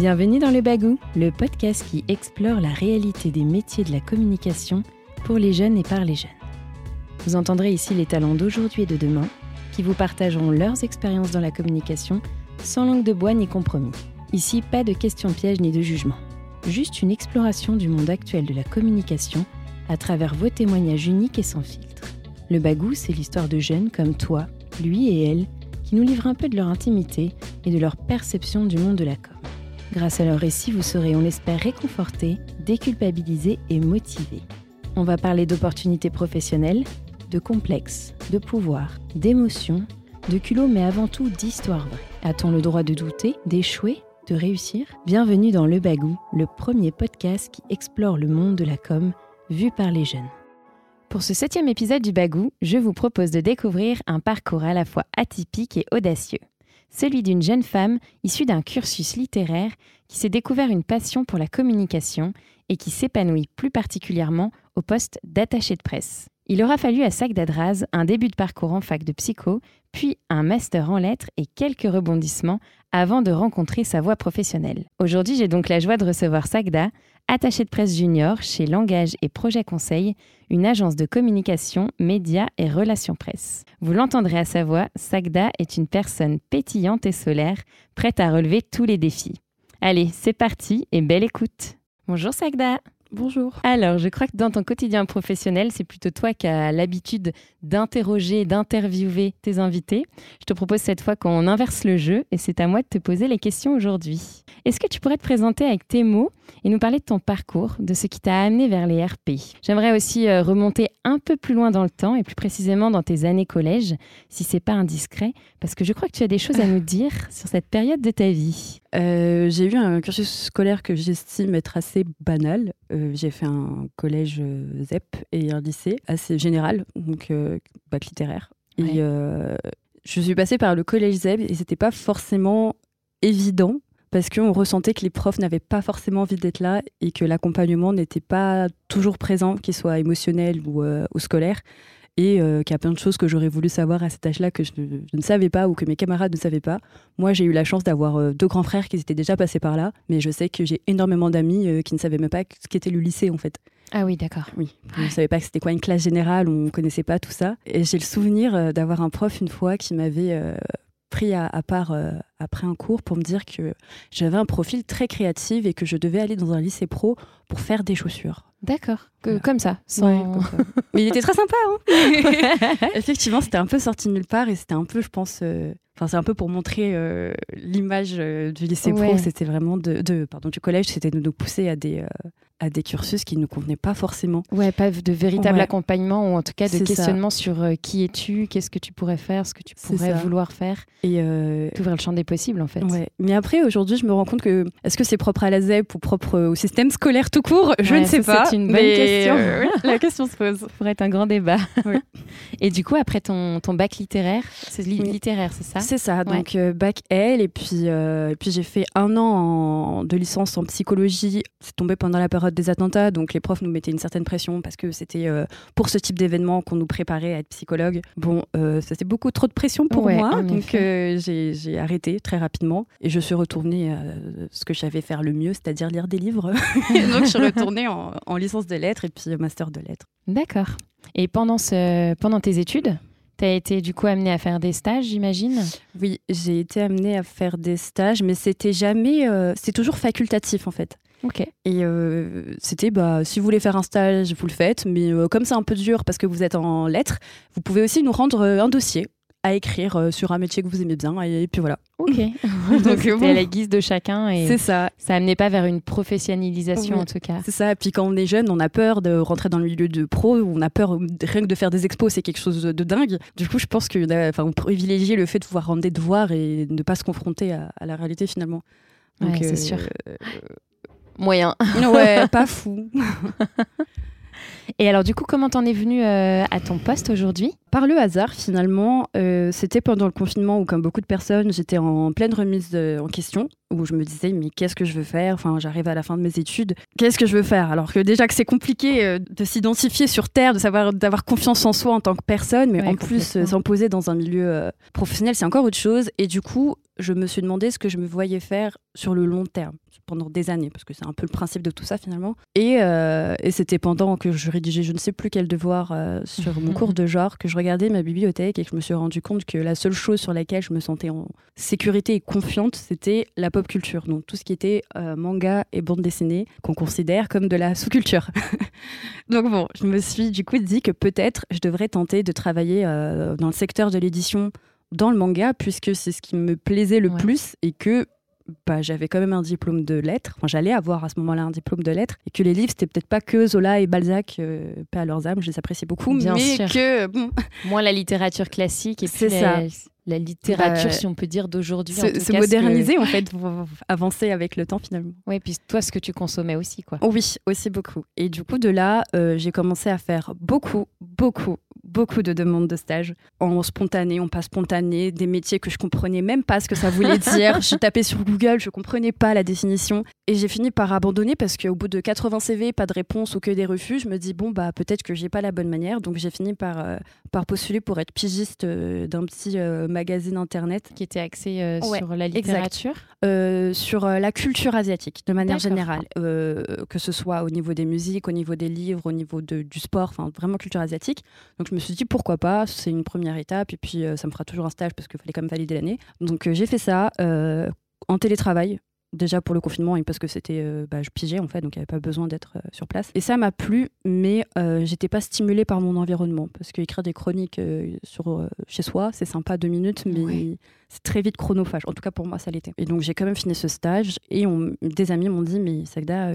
Bienvenue dans Le Bagou, le podcast qui explore la réalité des métiers de la communication pour les jeunes et par les jeunes. Vous entendrez ici les talents d'aujourd'hui et de demain qui vous partageront leurs expériences dans la communication sans langue de bois ni compromis. Ici, pas de questions pièges ni de jugement. Juste une exploration du monde actuel de la communication à travers vos témoignages uniques et sans filtre. Le Bagou, c'est l'histoire de jeunes comme toi, lui et elle, qui nous livrent un peu de leur intimité et de leur perception du monde de la. Grâce à leur récit, vous serez, on l'espère, réconfortés, déculpabilisés et motivés. On va parler d'opportunités professionnelles, de complexes, de pouvoir, d'émotions, de culot, mais avant tout d'histoire vraie. A-t-on le droit de douter, d'échouer, de réussir? Bienvenue dans Le Bagou, le premier podcast qui explore le monde de la com vu par les jeunes. Pour ce septième épisode du Bagou, je vous propose de découvrir un parcours à la fois atypique et audacieux. Celui d'une jeune femme issue d'un cursus littéraire qui s'est découvert une passion pour la communication et qui s'épanouit plus particulièrement au poste d'attaché de presse. Il aura fallu à Sac d'Adraz un début de parcours en fac de psycho, puis un master en lettres et quelques rebondissements avant de rencontrer sa voie professionnelle. Aujourd'hui, j'ai donc la joie de recevoir Sagda, attaché de presse junior chez Langage et Projet Conseil, une agence de communication, médias et relations presse. Vous l'entendrez à sa voix, Sagda est une personne pétillante et solaire, prête à relever tous les défis. Allez, c'est parti et belle écoute. Bonjour Sagda. Bonjour. Alors, je crois que dans ton quotidien professionnel, c'est plutôt toi qui as l'habitude d'interroger, d'interviewer tes invités. Je te propose cette fois qu'on inverse le jeu et c'est à moi de te poser les questions aujourd'hui. Est-ce que tu pourrais te présenter avec tes mots et nous parler de ton parcours, de ce qui t'a amené vers les RP J'aimerais aussi euh, remonter un peu plus loin dans le temps et plus précisément dans tes années collège, si c'est pas indiscret, parce que je crois que tu as des choses à nous dire sur cette période de ta vie. Euh, j'ai eu un cursus scolaire que j'estime être assez banal. Euh, j'ai fait un collège euh, ZEP et un lycée assez général, donc bac littéraire. Et je suis passée par le collège ZEP et c'était pas forcément évident parce qu'on ressentait que les profs n'avaient pas forcément envie d'être là et que l'accompagnement n'était pas toujours présent, qu'il soit émotionnel ou, ou scolaire et euh, qu'il y a plein de choses que j'aurais voulu savoir à cet âge-là que je ne, savais pas ou que mes camarades ne savaient pas. Moi, j'ai eu la chance d'avoir euh, deux grands frères qui étaient déjà passés par là, mais je sais que j'ai énormément d'amis euh, qui ne savaient même pas ce qu'était le lycée en fait. Ah oui, d'accord. Oui, je ne savais pas que c'était quoi une classe générale, on ne connaissait pas tout ça. Et j'ai le souvenir d'avoir un prof une fois qui m'avait pris à, part après un cours pour me dire que j'avais un profil très créatif et que je devais aller dans un lycée pro pour faire des chaussures. D'accord, comme ça. Mais il était très sympa. Hein Effectivement, c'était un peu sorti de nulle part et c'était un peu, je pense, euh, enfin c'est un peu pour montrer euh, l'image euh, du lycée pro. C'était vraiment de, pardon, du collège, c'était de nous pousser à des à des cursus qui ne nous convenaient pas forcément. Ouais, pas de véritable accompagnement ou en tout cas de questionnement sur qui es-tu, qu'est-ce que tu pourrais faire, ce que tu pourrais vouloir faire. Et t'ouvrir le champ des possibles en fait. Ouais. Mais après, aujourd'hui, je me rends compte que est-ce que c'est propre à la ZEP ou propre au système scolaire tout court? Je ne sais pas c'est une bonne question. Euh, la question se pose. Ça pourrait être un grand débat. Et du coup, après ton, ton bac littéraire, c'est littéraire, c'est ça? C'est ça. Donc, euh, bac L. Et puis, euh, puis j'ai fait un an de licence en psychologie. C'est tombé pendant la période des attentats. Donc, les profs nous mettaient une certaine pression parce que c'était pour ce type d'événement qu'on nous préparait à être psychologue. Bon, c'était beaucoup trop de pression pour moi. Donc, j'ai arrêté très rapidement. Et je suis retournée à ce que je savais faire le mieux, c'est-à-dire lire des livres. donc, je suis retournée en, en licence de lettres et puis master de lettres. D'accord. Et pendant, ce, pendant tes études, tu as été du coup amenée à faire des stages, j'imagine? Oui, j'ai été amenée à faire des stages, mais c'était jamais. Euh, c'est toujours facultatif en fait. Ok. Et euh, c'était, bah, si vous voulez faire un stage, vous le faites, mais euh, comme c'est un peu dur parce que vous êtes en lettres, vous pouvez aussi nous rendre un dossier à écrire euh, sur un métier que vous aimez bien. Et, puis voilà. Ok. Donc c'était à la guise de chacun. et C'est ça. Ça amenait pas vers une professionnalisation en tout cas. C'est ça. Et puis quand on est jeune, on a peur de rentrer dans le milieu de pro. On a peur rien que de faire des expos, c'est quelque chose de dingue. Du coup, je pense que, enfin, on privilégie le fait de pouvoir rendre des devoirs et de ne pas se confronter à, la réalité finalement. Donc, c'est sûr. Euh, Moyen. ouais, pas fou. Et alors, du coup, comment t'en es venu euh, à ton poste aujourd'hui? Par le hasard, finalement, euh, c'était pendant le confinement où, comme beaucoup de personnes, j'étais en pleine remise en question, où je me disais, mais qu'est-ce que je veux faire? Enfin, j'arrive à la fin de mes études, qu'est-ce que je veux faire? Alors que déjà que c'est compliqué euh, de s'identifier sur Terre, de savoir, d'avoir confiance en soi en tant que personne, mais en plus, euh, s'imposer dans un milieu professionnel, c'est encore autre chose. Et du coup, je me suis demandé ce que je me voyais faire sur le long terme, pendant des années, parce que c'est un peu le principe de tout ça finalement. Et, euh, et c'était pendant que je rédigeais je ne sais plus quel devoir euh, sur mon cours de genre que je regardais ma bibliothèque et que je me suis rendu compte que la seule chose sur laquelle je me sentais en sécurité et confiante, c'était la pop culture. Donc tout ce qui était euh, manga et bande dessinée, qu'on considère comme de la sous-culture. Donc bon, je me suis du coup dit que peut-être je devrais tenter de travailler dans le secteur de l'édition dans le manga, puisque c'est ce qui me plaisait le plus et que bah, j'avais quand même un diplôme de lettres. Enfin, j'allais avoir à ce moment-là un diplôme de lettres et que les livres, c'était peut-être pas que Zola et Balzac, euh, paix à leurs âmes, je les apprécie beaucoup, Bien mais sûr. que. Bon. Moins la littérature classique et puis la, la littérature, bah, si on peut dire, d'aujourd'hui. Se, moderniser, en fait, avancer avec le temps finalement. Oui, puis toi, ce que tu consommais aussi, quoi. oui, aussi beaucoup. Et du coup, de là, euh, j'ai commencé à faire beaucoup, beaucoup, beaucoup de demandes de stage. En spontané, en pas spontané, des métiers que je comprenais même pas ce que ça voulait dire. je tapais sur Google, je comprenais pas la définition. Et j'ai fini par abandonner parce qu'au bout de 80 CV, pas de réponse ou que des refus, je me dis bon bah peut-être que j'ai pas la bonne manière, donc j'ai fini par euh, par postuler pour être pigiste euh, d'un petit euh, magazine internet qui était axé sur la littérature, sur la culture asiatique de manière générale, que ce soit au niveau des musiques, au niveau des livres, au niveau de, du sport, enfin vraiment culture asiatique. Donc je me suis dit pourquoi pas, c'est une première étape et puis euh, ça me fera toujours un stage parce qu'il fallait quand même valider l'année. Donc euh, j'ai fait ça euh, en télétravail. Déjà pour le confinement et parce que c'était, bah, je pigeais en fait, donc il n'y avait pas besoin d'être sur place. Et ça m'a plu, mais j'étais pas stimulée par mon environnement parce qu'écrire des chroniques sur chez soi, c'est sympa deux minutes, mais c'est très vite chronophage. En tout cas pour moi, ça l'était. Et donc j'ai quand même fini ce stage et on, des amis m'ont dit mais Sagda,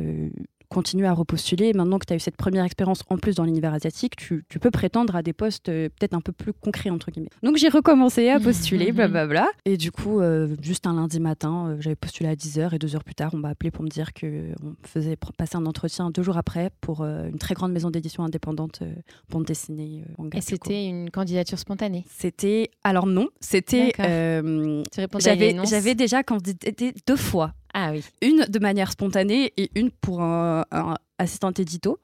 continuer à repostuler. Maintenant que tu as eu cette première expérience en plus dans l'univers asiatique, tu, peux prétendre à des postes euh, peut-être un peu plus concrets, entre guillemets. Donc j'ai recommencé à postuler, blablabla. Et du coup, euh, juste un lundi matin, euh, j'avais postulé à 10h et deux heures plus tard, on m'a appelé pour me dire qu'on faisait passer un entretien deux jours après pour une très grande maison d'édition indépendante, bande dessinée. et c'était une candidature spontanée C'était. Alors non, c'était. J'avais déjà candidaté deux fois. Ah oui. Une de manière spontanée et une pour un, assistante édito.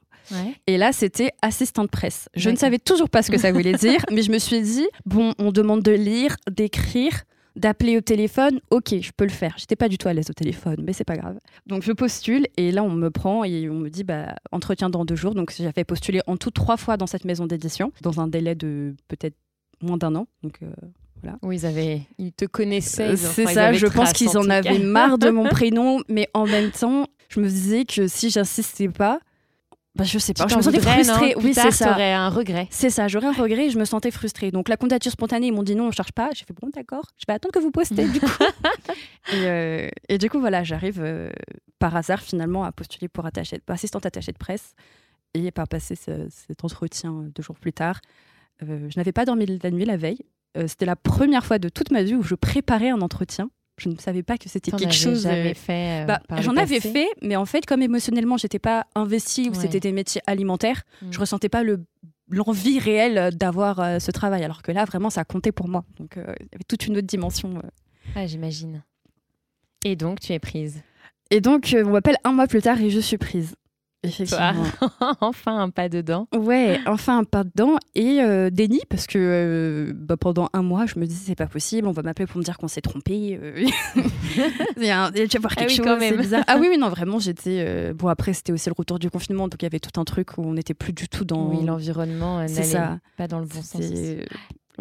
Et là, c'était assistante presse. Je ne savais toujours pas ce que ça voulait dire, mais je me suis dit, bon, on demande de lire, d'écrire, d'appeler au téléphone, ok, je peux le faire. J'étais pas du tout à l'aise au téléphone, mais c'est pas grave. Donc je postule et là on me prend et on me dit bah entretien dans deux jours. Donc j'avais postulé en tout trois fois dans cette maison d'édition, dans un délai de peut-être moins d'un an. Donc euh, oui, ils, avaient, ils te connaissaient. C'est ça, je pense qu'ils en, avaient marre de mon prénom, mais en même temps, je me disais que si j'insistais pas, bah, je sais pas, je me sentais frustrée. oui, c'est ça. J'aurais un regret. C'est ça, j'aurais un regret et je me sentais frustrée. Donc la candidature spontanée, ils m'ont dit non, on cherche pas. J'ai fait bon, d'accord, je vais attendre que vous postez du coup. Euh, et, du coup, voilà, j'arrive euh, par hasard finalement à postuler pour assistante attachée de presse et par passer cet entretien deux jours plus tard. Euh, je n'avais pas dormi la nuit la veille. Euh, c'était la première fois de toute ma vie où je préparais un entretien. Je ne savais pas que c'était quelque chose. J'avais euh, fait. Bah, J'en avais fait, mais en fait, comme émotionnellement, j'étais pas investie ou c'était des métiers alimentaires, je je mm. ressentais pas le l'envie réelle d'avoir ce travail. Alors que là, vraiment, ça comptait pour moi. Donc, il y avait toute une autre dimension. Ah, j'imagine. Et donc, tu es prise? Et donc, on m'appelle un mois plus tard et je suis prise. Effectivement. enfin un pas dedans. Ouais, enfin un pas dedans et euh, déni parce que euh, bah, pendant un mois je me disais c'est pas possible, on va m'appeler pour me dire qu'on s'est trompé. Euh. il y a, un, quelque ah chose, quand même. bizarre. Ah oui, oui, non, vraiment j'étais. Bon après c'était aussi le retour du confinement donc il y avait tout un truc où on n'était plus du tout dans. Oui, l'environnement n'allait pas dans le bon sens.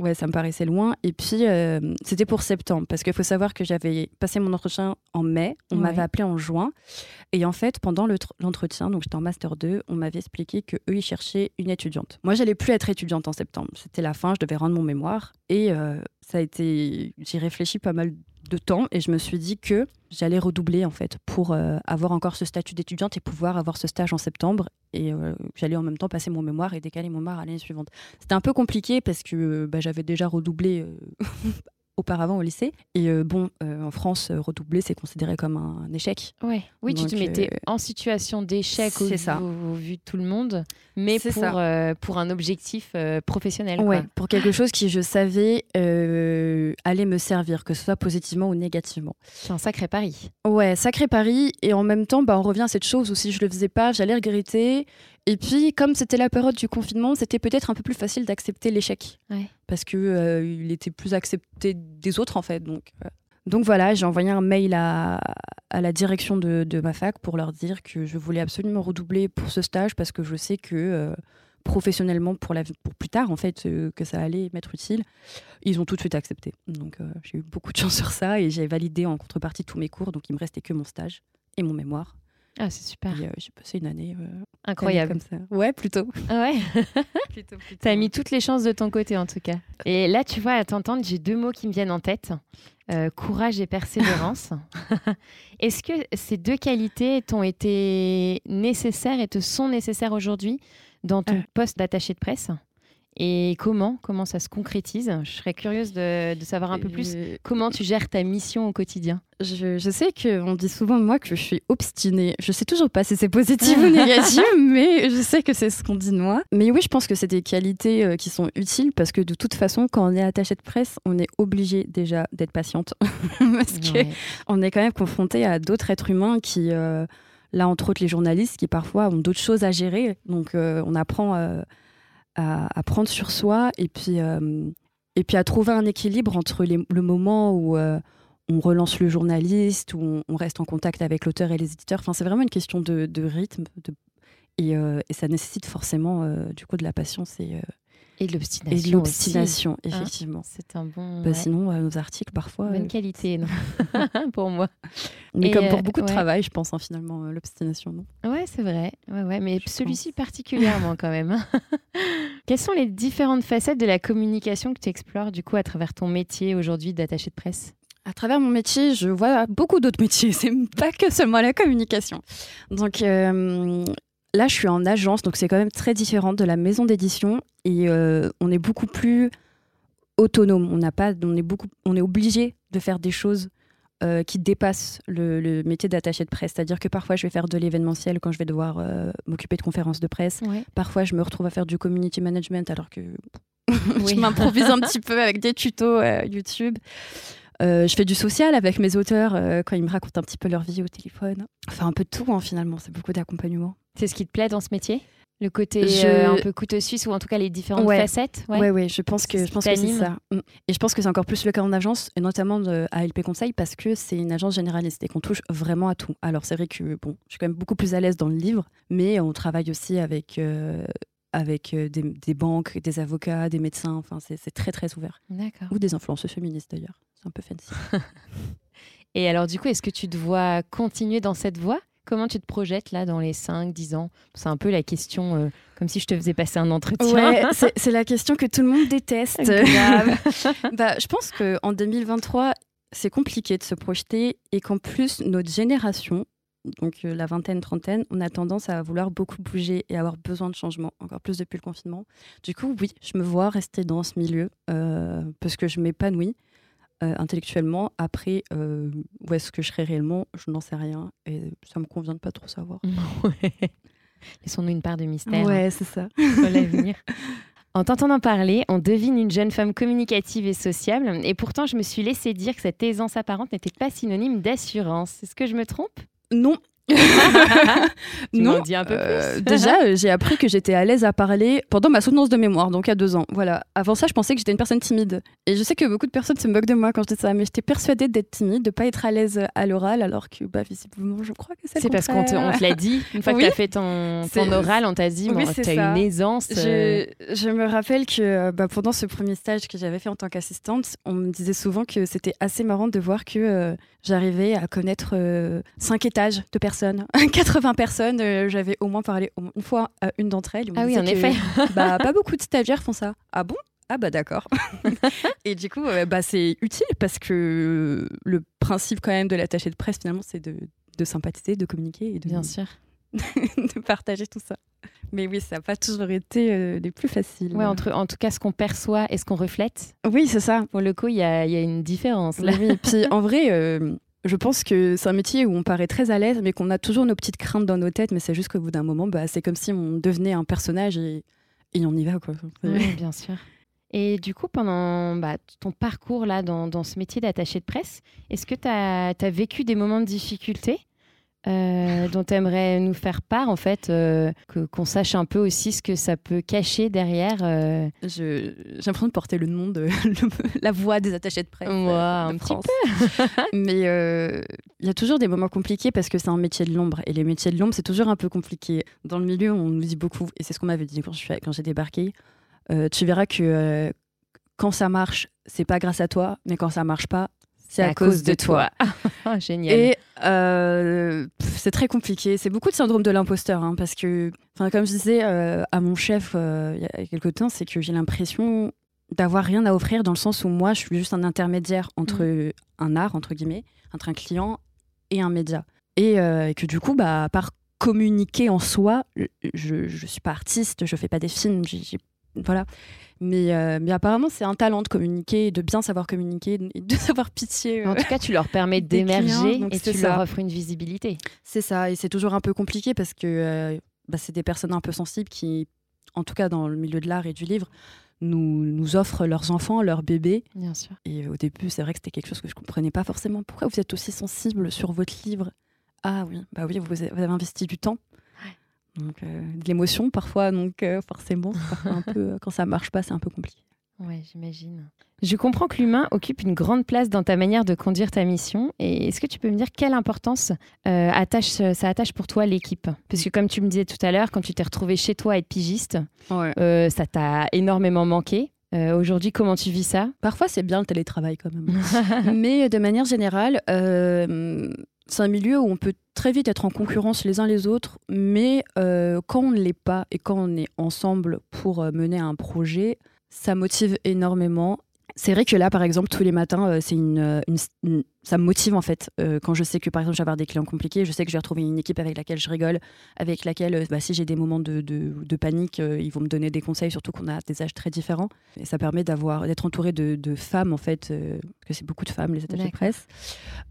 Ouais, ça me paraissait loin. Et puis, euh, c'était pour septembre, parce qu'il faut savoir que j'avais passé mon entretien en mai, on m'avait appelé en juin. Et en fait, pendant l'entretien, donc j'étais en Master 2, on m'avait expliqué qu'eux, ils cherchaient une étudiante. Moi, j'allais plus être étudiante en septembre. C'était la fin, je devais rendre mon mémoire. Et euh, ça a été. J'y réfléchi pas mal de temps et je me suis dit que j'allais redoubler en fait pour euh, avoir encore ce statut d'étudiante et pouvoir avoir ce stage en septembre et euh, j'allais en même temps passer mon mémoire et décaler mon mémoire à l'année suivante. C'était un peu compliqué parce que bah, j'avais déjà redoublé auparavant au lycée. Et bon, en France, redoubler, c'est considéré comme un, échec. Ouais. Oui, tu te mettais en situation d'échec au, au, vu de tout le monde, mais pour, pour un objectif professionnel. Ouais, pour quelque chose qui, je savais, allait me servir, que ce soit positivement ou négativement. C'est un sacré pari. Ouais, sacré pari. Et en même temps, bah, on revient à cette chose où si je le faisais pas, j'allais regretter. Et puis, comme c'était la période du confinement, c'était peut-être un peu plus facile d'accepter l'échec. Parce qu'il euh, il était plus accepté des autres, en fait. Donc, euh. donc voilà, j'ai envoyé un mail à, à la direction de, de, ma fac pour leur dire que je voulais absolument redoubler pour ce stage parce que je sais que euh, professionnellement, pour, la, pour plus tard, en fait, que ça allait m'être utile. Ils ont tout de suite accepté. Donc j'ai eu beaucoup de chance sur ça et j'ai validé en contrepartie tous mes cours. Donc il me restait que mon stage et mon mémoire. Ah, c'est super. Euh, j'ai passé une année euh, incroyable comme ça. Ouais, plutôt. Ah ouais. plutôt, plutôt. T'as mis toutes les chances de ton côté en tout cas. Et là, tu vois, à t'entendre, j'ai deux mots qui me viennent en tête euh, courage et persévérance. Est-ce que ces deux qualités t'ont été nécessaires et te sont nécessaires aujourd'hui dans ton poste d'attaché de presse? Et comment Comment ça se concrétise? Je serais curieuse de, savoir un peu plus euh, comment tu gères ta mission au quotidien? Je, je sais qu'on dit souvent de moi que je suis obstinée. Je sais toujours pas si c'est positif ou négatif, mais je sais que c'est ce qu'on dit de moi. Mais oui, je pense que c'est des qualités euh, qui sont utiles parce que de toute façon, quand on est attaché de presse, on est obligé déjà d'être patiente parce qu'on est quand même confronté à d'autres êtres humains qui, euh, là entre autres les journalistes, qui parfois ont d'autres choses à gérer. Donc on apprend à, prendre sur soi et puis, euh, et puis à trouver un équilibre entre le moment où euh, on relance le journaliste, où on, reste en contact avec l'auteur et les éditeurs. Enfin, c'est vraiment une question de, rythme de, et, euh, et, ça nécessite forcément du coup de la patience et, et de l'obstination. l'obstination, hein. effectivement. c'est un bon. Bah, sinon, nos articles, parfois. Bonne qualité, non Pour moi. Mais comme pour beaucoup de travail, je pense, hein, finalement, l'obstination, non? Ouais, c'est vrai. Ouais, ouais. Mais celui-ci particulièrement, quand même. Quelles sont les différentes facettes de la communication que tu explores du coup à travers ton métier aujourd'hui d'attaché de presse? À travers mon métier, je vois beaucoup d'autres métiers. C'est pas que seulement la communication. Donc euh, là, je suis en agence, donc c'est quand même très différent de la maison d'édition et euh, on est beaucoup plus autonome. On n'a pas, on est beaucoup, on est obligé de faire des choses euh, qui dépasse le, métier d'attaché de presse. C'est-à-dire que parfois, je vais faire de l'événementiel quand je vais devoir euh, m'occuper de conférences de presse. Parfois, je me retrouve à faire du community management alors que je m'improvise un petit peu avec des tutos euh, YouTube. je fais du social avec mes auteurs quand ils me racontent un petit peu leur vie au téléphone. Enfin, un peu de tout, hein, finalement. C'est beaucoup d'accompagnement. C'est ce qui te plaît dans ce métier? Le côté euh, un peu couteau suisse ou en tout cas les différentes facettes ouais. ouais, je pense que je pense que c'est ça. Mm. et je pense que c'est encore plus le cas en agence et notamment de, à LP Conseil parce que c'est une agence généraliste et qu'on touche vraiment à tout. Alors c'est vrai que bon je suis quand même beaucoup plus à l'aise dans le livre mais on travaille aussi avec euh, avec euh, des, des, banques des avocats des médecins enfin c'est très très ouvert. Ou des influenceurs féministes d'ailleurs. C'est un peu fancy. Et alors du coup est-ce que tu dois continuer dans cette voie? Comment tu te projettes là dans les 5, 10 ans? C'est un peu la question, euh, comme si je te faisais passer un entretien. c'est la question que tout le monde déteste. bah, je pense qu'en 2023, c'est compliqué de se projeter et qu'en plus, notre génération, donc euh, la vingtaine, trentaine, on a tendance à vouloir beaucoup bouger et avoir besoin de changement, encore plus depuis le confinement. Du coup, oui, je me vois rester dans ce milieu euh, parce que je m'épanouis. Euh, intellectuellement. Après, euh, où est-ce que je serai réellement? Je n'en sais rien. Et ça me convient de pas trop savoir. Laissons-nous une part de mystère. Ouais, c'est ça. l'avenir. En t'entendant parler, on devine une jeune femme communicative et sociable. Et pourtant, je me suis laissé dire que cette aisance apparente n'était pas synonyme d'assurance. Est-ce que je me trompe? Non, non, dis un peu euh, plus. déjà, euh, j'ai appris que j'étais à l'aise à parler pendant ma soutenance de mémoire, donc à deux ans. Voilà. Avant ça, je pensais que j'étais une personne timide. Et je sais que beaucoup de personnes se moquent de moi quand je dis ça, mais j'étais persuadée d'être timide, de pas être à l'aise à l'oral, alors que bah, visiblement, je crois que c'est C'est parce qu'on te, on te l'a dit. Une fois que tu as fait ton, oral, on t'a dit oui, tu as une aisance. Je, euh. je, me rappelle que bah, pendant ce premier stage que j'avais fait en tant qu'assistante, on me disait souvent que c'était assez marrant de voir que j'arrivais à connaître cinq étages de personnes 80 personnes, euh, j'avais au moins parlé une fois à une d'entre elles. Ah oui, en effet. bah, pas beaucoup de stagiaires font ça. Ah bon? Ah bah d'accord. et du coup, euh, bah, c'est utile parce que le principe quand même de l'attaché de presse finalement, c'est de, de, sympathiser, de communiquer et de, Bien sûr. de partager tout ça. Mais oui, ça n'a pas toujours été euh, les plus faciles. Ouais, entre, en tout cas, ce qu'on perçoit et ce qu'on reflète. Oui, c'est ça. Pour le coup, il y a, y a, une différence. Là. Oui, puis en vrai, euh, je pense que c'est un métier où on paraît très à l'aise, mais qu'on a toujours nos petites craintes dans nos têtes. Mais c'est juste qu'au bout d'un moment, bah, c'est comme si on devenait un personnage et, et on y va. Quoi. Oui, bien sûr. Et du coup, pendant bah, ton parcours là, dans, dans ce métier d'attaché de presse, est-ce que tu as, as, vécu des moments de difficulté euh, dont tu aimerais nous faire part, en fait, euh, qu'on sache un peu aussi ce que ça peut cacher derrière euh... J'ai l'impression de porter le nom de le, la voix des attachés de presse un de petit France. Mais il y a toujours des moments compliqués parce que c'est un métier de l'ombre. Et les métiers de l'ombre, c'est toujours un peu compliqué. Dans le milieu, on nous dit beaucoup, et c'est ce qu'on m'avait dit quand j'ai quand débarqué, tu verras que quand ça marche, c'est pas grâce à toi, mais quand ça marche pas, c'est à, à, cause, cause de, de toi. toi. Génial. Et euh, c'est très compliqué. C'est beaucoup de syndrome de l'imposteur, hein, parce que, comme je disais euh, à mon chef euh, il y a quelques temps, c'est que j'ai l'impression d'avoir rien à offrir dans le sens où moi, je suis juste un intermédiaire entre mmh. un art, entre guillemets, entre un client et un média. Et, et que du coup, bah, à part communiquer en soi, je ne suis pas artiste, je fais pas des films, j ai, j ai, voilà. Mais, euh, mais apparemment, c'est un talent de communiquer, de bien savoir communiquer, de savoir pitié. Euh, en tout cas, tu leur permets d'émerger et tu ça. leur offres une visibilité. C'est ça, et c'est toujours un peu compliqué parce que euh, bah, c'est des personnes un peu sensibles qui, en tout cas dans le milieu de l'art et du livre, nous, nous offrent leurs enfants, leurs bébés. Bien sûr. Et au début, c'est vrai que c'était quelque chose que je comprenais pas forcément. Pourquoi vous êtes aussi sensible sur votre livre? Ah oui, bah oui, vous avez investi du temps. Donc, euh, de l'émotion parfois, donc euh, forcément, parfois un peu, quand ça marche pas, c'est un peu compliqué. Ouais, j'imagine. Je comprends que l'humain occupe une grande place dans ta manière de conduire ta mission. Et est-ce que tu peux me dire quelle importance euh, attache, ça attache pour toi l'équipe? Parce que comme tu me disais tout à l'heure, quand tu t'es retrouvé chez toi à être pigiste, ouais. euh, ça t'a énormément manqué. Euh, Aujourd'hui, comment tu vis ça? Parfois, c'est bien le télétravail quand même. Mais de manière générale, euh, c'est un milieu où on peut très vite être en concurrence les uns les autres, mais euh, quand on ne l'est pas et quand on est ensemble pour euh, mener un projet, ça motive énormément. C'est vrai que là, par exemple, tous les matins, euh, c'est une, une, une, ça me motive en fait. Euh, quand je sais que, par exemple, je vais avoir des clients compliqués, je sais que je vais retrouver une équipe avec laquelle je rigole, avec laquelle, euh, bah, si j'ai des moments de, de, de panique, euh, ils vont me donner des conseils, surtout qu'on a des âges très différents. Et ça permet d'avoir, d'être entouré de, de, femmes, en fait, euh, parce que c'est beaucoup de femmes, les attachés de presse,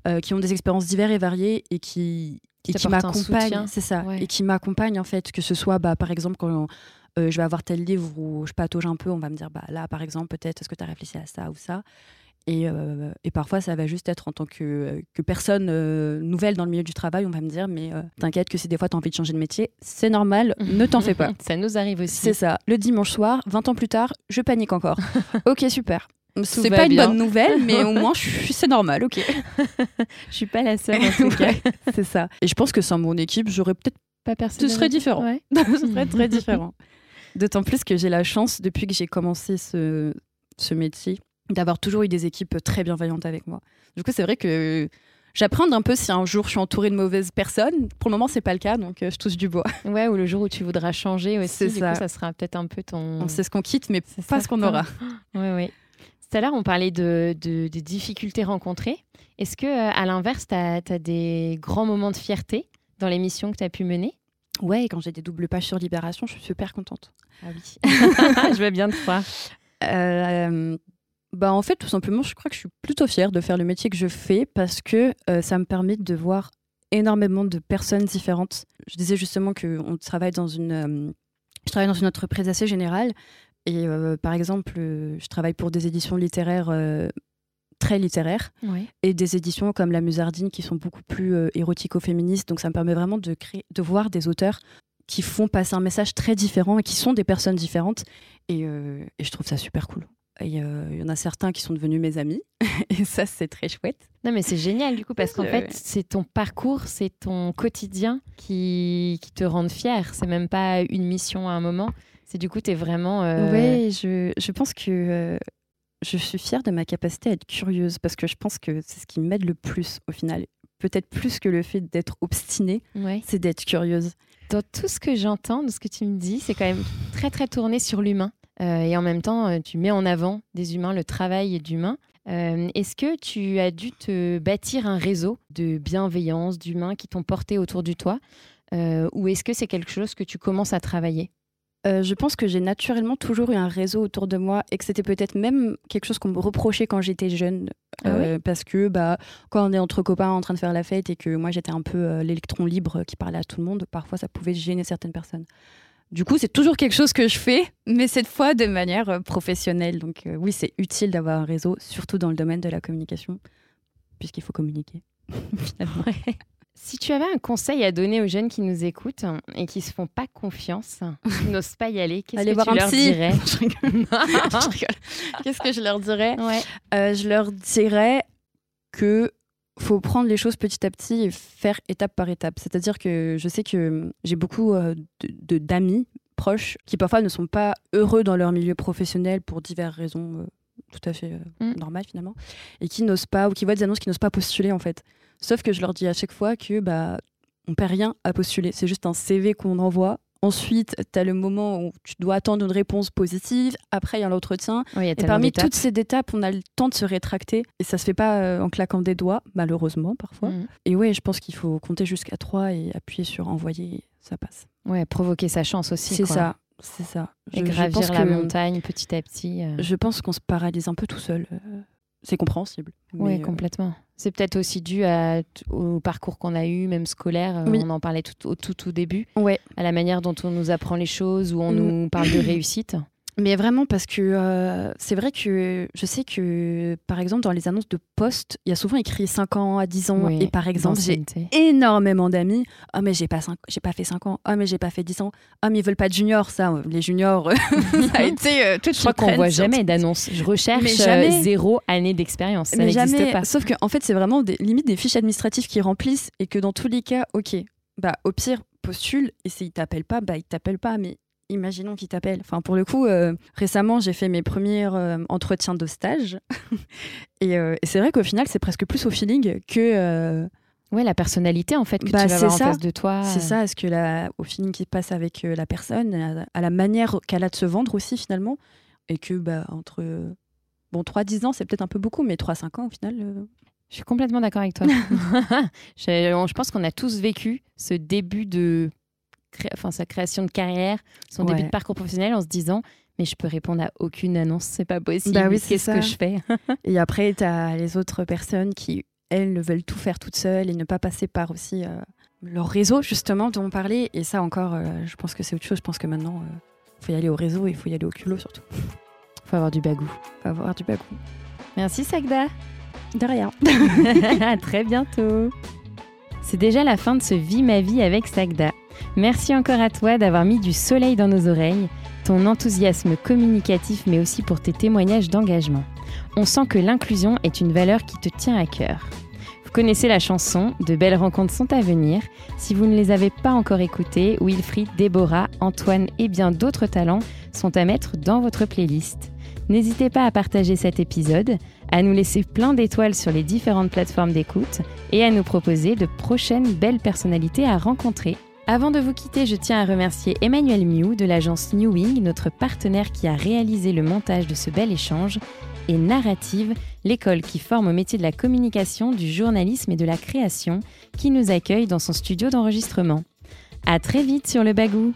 euh, qui ont des expériences diverses et variées et qui, et qui m'accompagnent. C'est ça. Ouais. Et qui m'accompagnent, en fait, que ce soit, bah, par exemple, quand. Euh, je vais avoir tel livre où je patauge un peu, on va me dire bah là par exemple peut-être est-ce que tu as réfléchi à ça ou ça? Et, euh, et, parfois, ça va juste être en tant que, que personne euh, nouvelle dans le milieu du travail, on va me dire, mais euh, t'inquiète que si des fois tu as envie de changer de métier, c'est normal, ne t'en fais pas. ça nous arrive aussi. C'est ça. Le dimanche soir, 20 ans plus tard, je panique encore. ok, super. C'est pas bien. une bonne nouvelle, mais au moins, c'est normal, ok. je suis pas la seule, en tout cas. c'est ça. Et je pense que sans mon équipe, j'aurais peut-être pas Ce serait différent. Ouais. ce serait très différent. D'autant plus que j'ai la chance, depuis que j'ai commencé ce, ce métier, d'avoir toujours eu des équipes très bienveillantes avec moi. Du coup, c'est vrai que j'apprends un peu si un jour je suis entourée de mauvaises personnes. Pour le moment, c'est pas le cas, donc euh, je touche du bois. Ouais, ou le jour où tu voudras changer aussi, du ça. coup, ça sera peut-être un peu ton. On sait ce qu'on quitte, mais pas ce qu'on aura. Oui, oui. Tout à l'heure, on parlait de, de, de, difficultés rencontrées. Est-ce que, euh, à l'inverse, tu as, as, des grands moments de fierté dans les missions que tu as pu mener? Ouais, quand j'ai des doubles pages sur Libération, je suis super contente. Ah oui, je vais bien te croire. Euh, bah en fait, tout simplement, je crois que je suis plutôt fière de faire le métier que je fais parce que euh, ça me permet de voir énormément de personnes différentes. Je disais justement qu'on travaille dans une, euh, je travaille dans une entreprise assez générale et euh, par exemple, je travaille pour des éditions littéraires très littéraires oui. et des éditions comme La Musardine qui sont beaucoup plus érotico-féministes. Donc ça me permet vraiment de créer, de voir des auteurs qui font passer un message très différent et qui sont des personnes différentes et, et je trouve ça super cool. Il y, euh, y, en a certains qui sont devenus mes amis. et ça, c'est très chouette. Non, mais c'est génial du coup, parce qu'en fait, c'est ton parcours, c'est ton quotidien qui, qui te rendent fier. C'est même pas une mission à un moment. C'est du coup, tu es vraiment. Euh... Oui, je, je, pense que euh, je suis fière de ma capacité à être curieuse, parce que je pense que c'est ce qui m'aide le plus au final. Peut-être plus que le fait d'être obstinée, ouais. c'est d'être curieuse. Dans tout ce que j'entends, de ce que tu me dis, c'est quand même très, très tourné sur l'humain. Euh, et en même temps, euh, tu mets en avant des humains, le travail d'humains. Euh, Est-ce que tu as dû te bâtir un réseau de bienveillance, d'humains qui t'ont porté autour de toi ou est-ce que c'est quelque chose que tu commences à travailler? Euh, je pense que j'ai naturellement toujours eu un réseau autour de moi et que c'était peut-être même quelque chose qu'on me reprochait quand j'étais jeune. Ah euh, parce que bah, quand on est entre copains en train de faire la fête et que moi j'étais un peu euh, l'électron libre qui parlait à tout le monde, parfois ça pouvait gêner certaines personnes. Du coup, c'est toujours quelque chose que je fais, mais cette fois de manière professionnelle. Donc oui, c'est utile d'avoir un réseau, surtout dans le domaine de la communication, puisqu'il faut communiquer. finalement. Si tu avais un conseil à donner aux jeunes qui nous écoutent et qui se font pas confiance, qui n'osent pas y aller, qu'est-ce que tu leur dirais Qu'est-ce que je leur dirais euh, Je leur dirais que faut prendre les choses petit à petit et faire étape par étape. C'est-à-dire que je sais que j'ai beaucoup euh, de d'amis proches qui parfois ne sont pas heureux dans leur milieu professionnel pour diverses raisons euh, tout à fait mm. normales finalement, et qui n'osent pas ou qui voient des annonces qui n'osent pas postuler en fait. Sauf que je leur dis à chaque fois que bah on perd rien à postuler. C'est juste un CV qu'on envoie. Ensuite, tu as le moment où tu dois attendre une réponse positive. Après, il y a l'entretien. et parmi toutes ces étapes, on a le temps de se rétracter. Et ça se fait pas euh, en claquant des doigts, malheureusement, parfois. Mm. Et ouais, je pense qu'il faut compter jusqu'à 3 et appuyer sur envoyer. Ça passe. Ouais, provoquer sa chance aussi. C'est ça. C'est ça. Et gravir la montagne petit à petit. Euh. Je pense qu'on se paralyse un peu tout seul. Euh, c'est compréhensible. Oui, euh, complètement. C'est peut-être aussi dû à, au parcours qu'on a eu, même scolaire. Euh, on en parlait tout, au tout, tout début. Ouais. À la manière dont on nous apprend les choses, où on mm. nous parle de réussite. Mais vraiment, parce que euh, c'est vrai que je sais que, par exemple, dans les annonces de poste, il y a souvent écrit 5 ans à 10 ans. et par exemple, j'ai énormément d'amis. Ah, oh, mais j'ai pas, j'ai pas fait 5 ans. Ah, oh, mais j'ai pas fait 10 ans. Ah, oh, mais ils veulent pas de juniors, ça. Les juniors, ça a été euh, Je crois qu'on voit jamais d'annonces. Je recherche mais jamais... zéro année d'expérience. Ça n'existe pas. Sauf qu'en en fait, c'est vraiment des, limite des fiches administratives qui remplissent et que dans tous les cas, ok, bah, au pire, postule et s'ils t'appellent pas, bah, ils t'appellent pas. Mais imaginons qu'il t'appelle. Enfin, pour le coup, euh, récemment, j'ai fait mes premiers euh, entretiens de stage. Euh, et, c'est vrai qu'au final, c'est presque plus au feeling que. Ouais, la personnalité en fait que bah, tu vas avoir en face de toi. C'est ça, est-ce que la, au feeling qui passe avec la personne, à, la manière qu'elle a de se vendre aussi finalement, et que bah, entre bon 3-10 ans, c'est peut-être un peu beaucoup, mais 3-5 ans au final. Je suis complètement d'accord avec toi. je, je pense qu'on a tous vécu ce début de enfin, sa création de carrière, son début de parcours professionnel en se disant mais je peux répondre à aucune annonce, c'est pas possible. Bah oui, Qu'est-ce que je fais Et après, tu as les autres personnes qui, elles, veulent tout faire toutes seules et ne pas passer par aussi euh, leur réseau, justement, dont on parlait. Et ça, encore, euh, je pense que c'est autre chose. Je pense que maintenant, il euh, faut y aller au réseau et il faut y aller au culot, surtout. faut avoir du bagou. faut avoir du bagou. Merci, Sagda. De rien. à très bientôt. C'est déjà la fin de ce Vie ma vie avec Sagda. Merci encore à toi d'avoir mis du soleil dans nos oreilles, ton enthousiasme communicatif mais aussi pour tes témoignages d'engagement. On sent que l'inclusion est une valeur qui te tient à cœur. Vous connaissez la chanson De belles rencontres sont à venir. Si vous ne les avez pas encore écoutées, Wilfried, Déborah, Antoine et bien d'autres talents sont à mettre dans votre playlist. N'hésitez pas à partager cet épisode, à nous laisser plein d'étoiles sur les différentes plateformes d'écoute et à nous proposer de prochaines belles personnalités à rencontrer avant de vous quitter, je tiens à remercier Emmanuel Miou de l'agence New Wing, notre partenaire qui a réalisé le montage de ce bel échange, et Narrative, l'école qui forme au métier de la communication, du journalisme et de la création, qui nous accueille dans son studio d'enregistrement. À très vite sur le bagou!